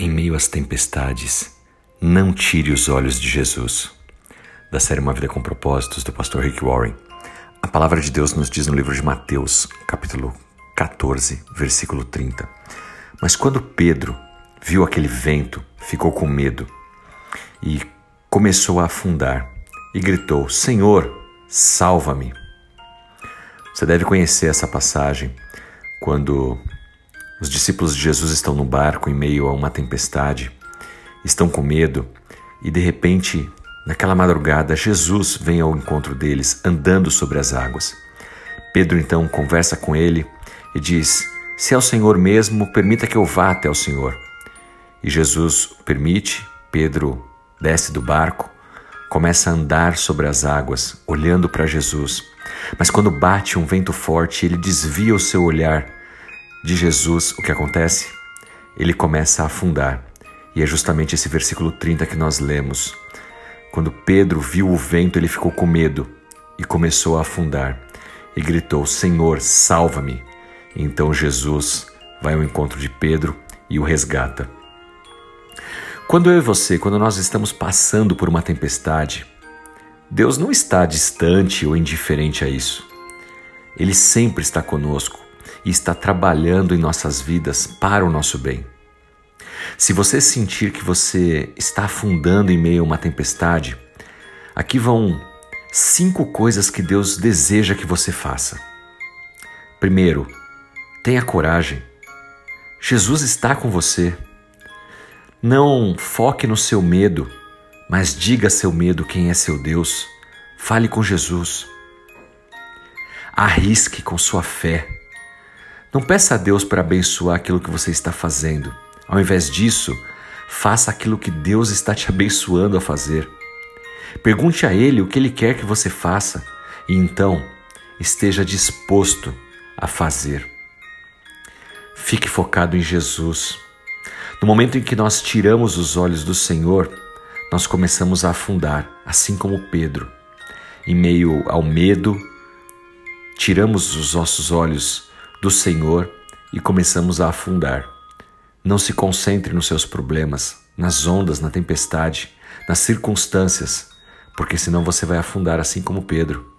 Em meio às tempestades, não tire os olhos de Jesus. Da série Uma Vida com Propósitos, do pastor Rick Warren. A palavra de Deus nos diz no livro de Mateus, capítulo 14, versículo 30. Mas quando Pedro viu aquele vento, ficou com medo e começou a afundar e gritou: Senhor, salva-me. Você deve conhecer essa passagem quando os discípulos de Jesus estão no barco em meio a uma tempestade, estão com medo e de repente, naquela madrugada, Jesus vem ao encontro deles andando sobre as águas. Pedro então conversa com ele e diz: Se é o Senhor mesmo, permita que eu vá até o Senhor. E Jesus permite, Pedro desce do barco, começa a andar sobre as águas, olhando para Jesus. Mas quando bate um vento forte, ele desvia o seu olhar de Jesus, o que acontece? Ele começa a afundar. E é justamente esse versículo 30 que nós lemos. Quando Pedro viu o vento, ele ficou com medo e começou a afundar. E gritou: Senhor, salva-me. Então Jesus vai ao encontro de Pedro e o resgata. Quando eu e você, quando nós estamos passando por uma tempestade, Deus não está distante ou indiferente a isso. Ele sempre está conosco e está trabalhando em nossas vidas para o nosso bem. Se você sentir que você está afundando em meio a uma tempestade, aqui vão cinco coisas que Deus deseja que você faça. Primeiro, tenha coragem. Jesus está com você. Não foque no seu medo, mas diga a seu medo quem é seu Deus. Fale com Jesus. Arrisque com sua fé. Não peça a Deus para abençoar aquilo que você está fazendo. Ao invés disso, faça aquilo que Deus está te abençoando a fazer. Pergunte a Ele o que Ele quer que você faça e então esteja disposto a fazer. Fique focado em Jesus. No momento em que nós tiramos os olhos do Senhor, nós começamos a afundar, assim como Pedro. Em meio ao medo, tiramos os nossos olhos do Senhor e começamos a afundar. Não se concentre nos seus problemas, nas ondas, na tempestade, nas circunstâncias, porque senão você vai afundar assim como Pedro.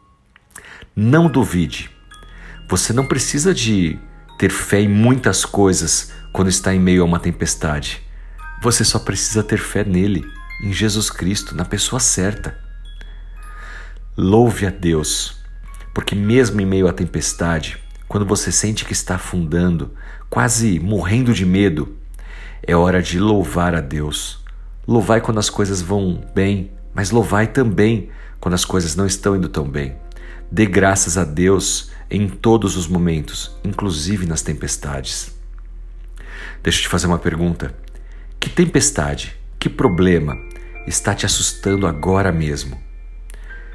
Não duvide. Você não precisa de ter fé em muitas coisas quando está em meio a uma tempestade. Você só precisa ter fé nele, em Jesus Cristo, na pessoa certa. Louve a Deus, porque mesmo em meio à tempestade, quando você sente que está afundando, quase morrendo de medo, é hora de louvar a Deus. Louvai quando as coisas vão bem, mas louvai também quando as coisas não estão indo tão bem. Dê graças a Deus em todos os momentos, inclusive nas tempestades. Deixa eu te fazer uma pergunta. Que tempestade, que problema está te assustando agora mesmo?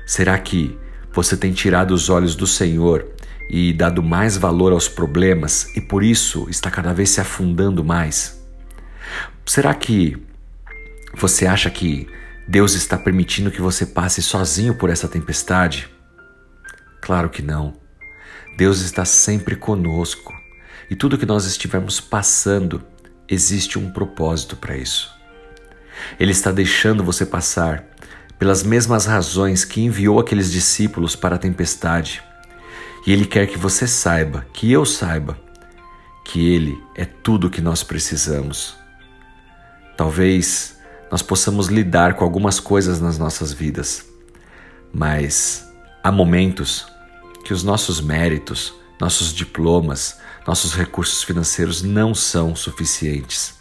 Será que você tem tirado os olhos do Senhor e dado mais valor aos problemas e por isso está cada vez se afundando mais? Será que você acha que Deus está permitindo que você passe sozinho por essa tempestade? Claro que não. Deus está sempre conosco e tudo que nós estivermos passando, existe um propósito para isso. Ele está deixando você passar pelas mesmas razões que enviou aqueles discípulos para a tempestade e Ele quer que você saiba, que eu saiba, que Ele é tudo o que nós precisamos. Talvez nós possamos lidar com algumas coisas nas nossas vidas, mas há momentos que os nossos méritos, nossos diplomas, nossos recursos financeiros não são suficientes.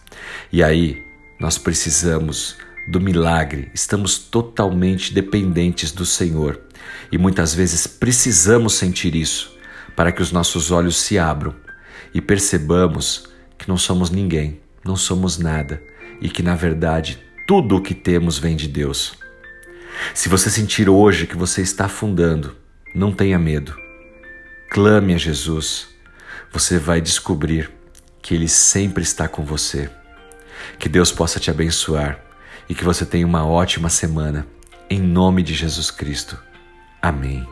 E aí nós precisamos do milagre, estamos totalmente dependentes do Senhor e muitas vezes precisamos sentir isso para que os nossos olhos se abram e percebamos que não somos ninguém, não somos nada e que na verdade tudo o que temos vem de Deus. Se você sentir hoje que você está afundando, não tenha medo. Clame a Jesus. Você vai descobrir que Ele sempre está com você. Que Deus possa te abençoar e que você tenha uma ótima semana. Em nome de Jesus Cristo. Amém.